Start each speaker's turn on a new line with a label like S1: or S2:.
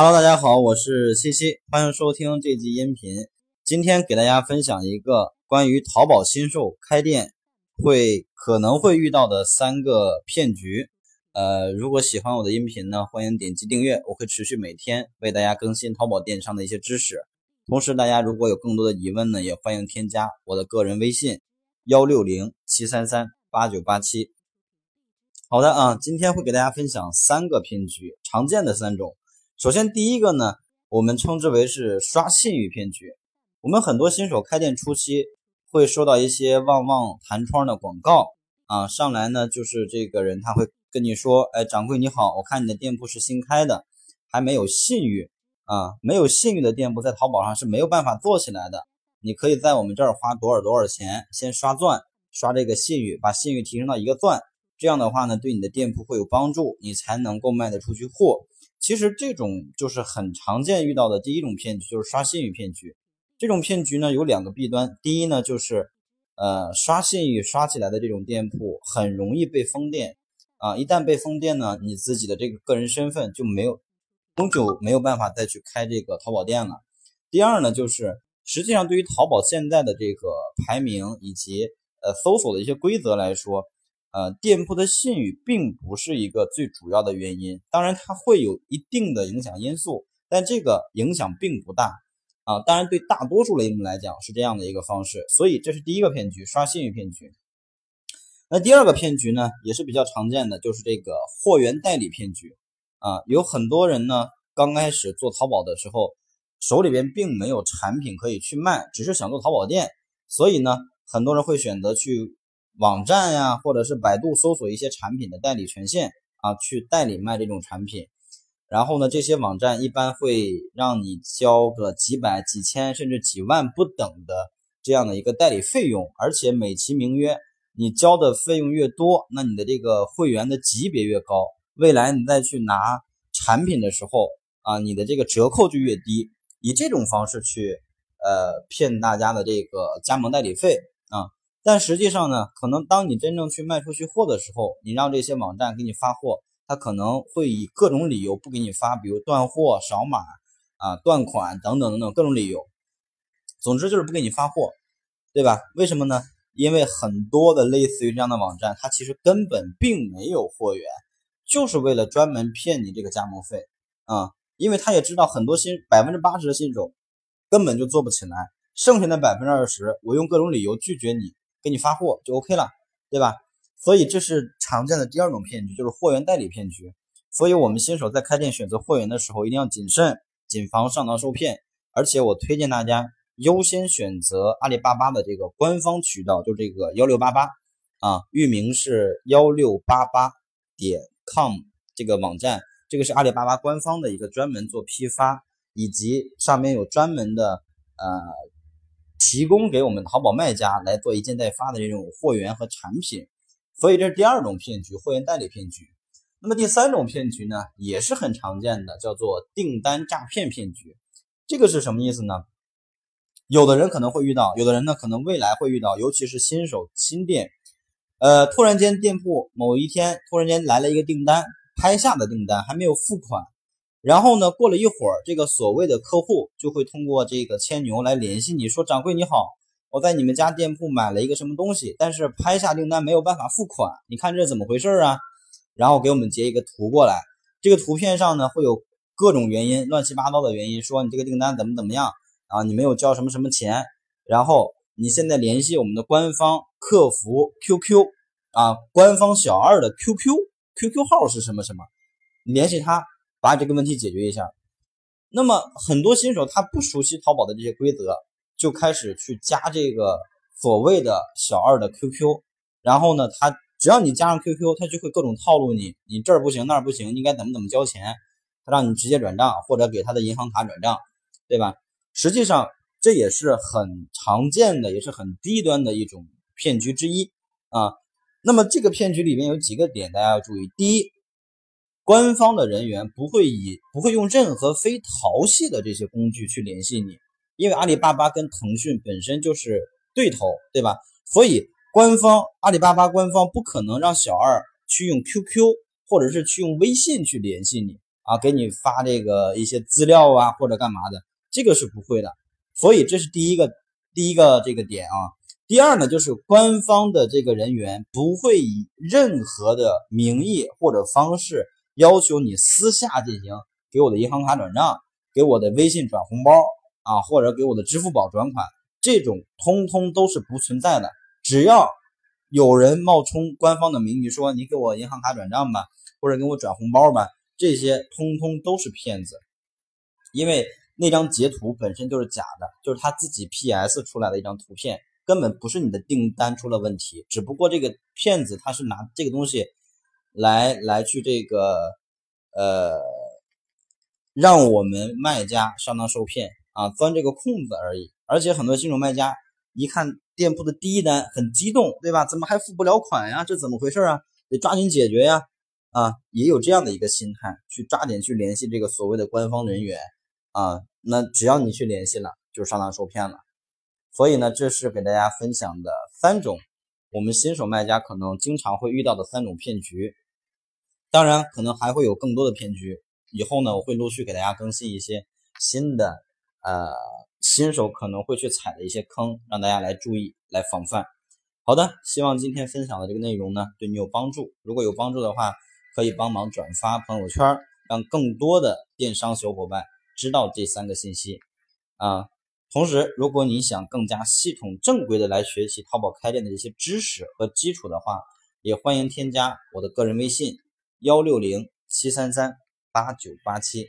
S1: Hello，大家好，我是西西，欢迎收听这集音频。今天给大家分享一个关于淘宝新手开店会可能会遇到的三个骗局。呃，如果喜欢我的音频呢，欢迎点击订阅，我会持续每天为大家更新淘宝电商的一些知识。同时，大家如果有更多的疑问呢，也欢迎添加我的个人微信幺六零七三三八九八七。好的啊，今天会给大家分享三个骗局，常见的三种。首先，第一个呢，我们称之为是刷信誉骗局。我们很多新手开店初期会收到一些旺旺弹窗的广告啊，上来呢就是这个人他会跟你说，哎，掌柜你好，我看你的店铺是新开的，还没有信誉啊，没有信誉的店铺在淘宝上是没有办法做起来的。你可以在我们这儿花多少多少钱，先刷钻，刷这个信誉，把信誉提升到一个钻。这样的话呢，对你的店铺会有帮助，你才能够卖得出去货。其实这种就是很常见遇到的第一种骗局，就是刷信誉骗局。这种骗局呢有两个弊端，第一呢就是，呃，刷信誉刷起来的这种店铺很容易被封店啊，一旦被封店呢，你自己的这个个人身份就没有，永久没有办法再去开这个淘宝店了。第二呢就是，实际上对于淘宝现在的这个排名以及呃搜索的一些规则来说。呃，店铺的信誉并不是一个最主要的原因，当然它会有一定的影响因素，但这个影响并不大啊。当然，对大多数类目来讲是这样的一个方式，所以这是第一个骗局，刷信誉骗局。那第二个骗局呢，也是比较常见的，就是这个货源代理骗局啊。有很多人呢，刚开始做淘宝的时候，手里边并没有产品可以去卖，只是想做淘宝店，所以呢，很多人会选择去。网站呀，或者是百度搜索一些产品的代理权限啊，去代理卖这种产品。然后呢，这些网站一般会让你交个几百、几千甚至几万不等的这样的一个代理费用，而且美其名曰你交的费用越多，那你的这个会员的级别越高，未来你再去拿产品的时候啊，你的这个折扣就越低。以这种方式去呃骗大家的这个加盟代理费啊。但实际上呢，可能当你真正去卖出去货的时候，你让这些网站给你发货，他可能会以各种理由不给你发，比如断货、扫码啊、断款等等等等各种理由。总之就是不给你发货，对吧？为什么呢？因为很多的类似于这样的网站，它其实根本并没有货源，就是为了专门骗你这个加盟费啊。因为他也知道很多新百分之八十的新手根本就做不起来，剩下的百分之二十，我用各种理由拒绝你。给你发货就 OK 了，对吧？所以这是常见的第二种骗局，就是货源代理骗局。所以我们新手在开店选择货源的时候，一定要谨慎，谨防上当受骗。而且我推荐大家优先选择阿里巴巴的这个官方渠道，就这个幺六八八啊，域名是幺六八八点 com 这个网站，这个是阿里巴巴官方的一个专门做批发，以及上面有专门的呃。提供给我们淘宝卖家来做一件代发的这种货源和产品，所以这是第二种骗局，货源代理骗局。那么第三种骗局呢，也是很常见的，叫做订单诈骗骗局。这个是什么意思呢？有的人可能会遇到，有的人呢可能未来会遇到，尤其是新手新店，呃，突然间店铺某一天突然间来了一个订单，拍下的订单还没有付款。然后呢，过了一会儿，这个所谓的客户就会通过这个牵牛来联系你，说：“掌柜你好，我在你们家店铺买了一个什么东西，但是拍下订单没有办法付款，你看这怎么回事啊？”然后给我们截一个图过来，这个图片上呢会有各种原因，乱七八糟的原因，说你这个订单怎么怎么样啊？你没有交什么什么钱，然后你现在联系我们的官方客服 QQ 啊，官方小二的 QQ，QQ 号是什么什么，你联系他。把这个问题解决一下。那么很多新手他不熟悉淘宝的这些规则，就开始去加这个所谓的小二的 QQ，然后呢，他只要你加上 QQ，他就会各种套路你，你这儿不行那儿不行，应该怎么怎么交钱，他让你直接转账或者给他的银行卡转账，对吧？实际上这也是很常见的，也是很低端的一种骗局之一啊。那么这个骗局里面有几个点大家要注意，第一。官方的人员不会以不会用任何非淘系的这些工具去联系你，因为阿里巴巴跟腾讯本身就是对头，对吧？所以官方阿里巴巴官方不可能让小二去用 QQ 或者是去用微信去联系你啊，给你发这个一些资料啊或者干嘛的，这个是不会的。所以这是第一个第一个这个点啊。第二呢，就是官方的这个人员不会以任何的名义或者方式要求你私下进行给我的银行卡转账、给我的微信转红包啊，或者给我的支付宝转款，这种通通都是不存在的。只要有人冒充官方的名义说你给我银行卡转账吧，或者给我转红包吧，这些通通都是骗子，因为那张截图本身就是假的，就是他自己 PS 出来的一张图片。根本不是你的订单出了问题，只不过这个骗子他是拿这个东西来来去这个呃，让我们卖家上当受骗啊，钻这个空子而已。而且很多新手卖家一看店铺的第一单很激动，对吧？怎么还付不了款呀？这怎么回事啊？得抓紧解决呀！啊，也有这样的一个心态，去抓紧去联系这个所谓的官方人员啊。那只要你去联系了，就上当受骗了。所以呢，这是给大家分享的三种我们新手卖家可能经常会遇到的三种骗局。当然，可能还会有更多的骗局。以后呢，我会陆续给大家更新一些新的，呃，新手可能会去踩的一些坑，让大家来注意、来防范。好的，希望今天分享的这个内容呢，对你有帮助。如果有帮助的话，可以帮忙转发朋友圈，让更多的电商小伙伴知道这三个信息啊。同时，如果你想更加系统、正规的来学习淘宝开店的一些知识和基础的话，也欢迎添加我的个人微信：幺六零七三三八九八七。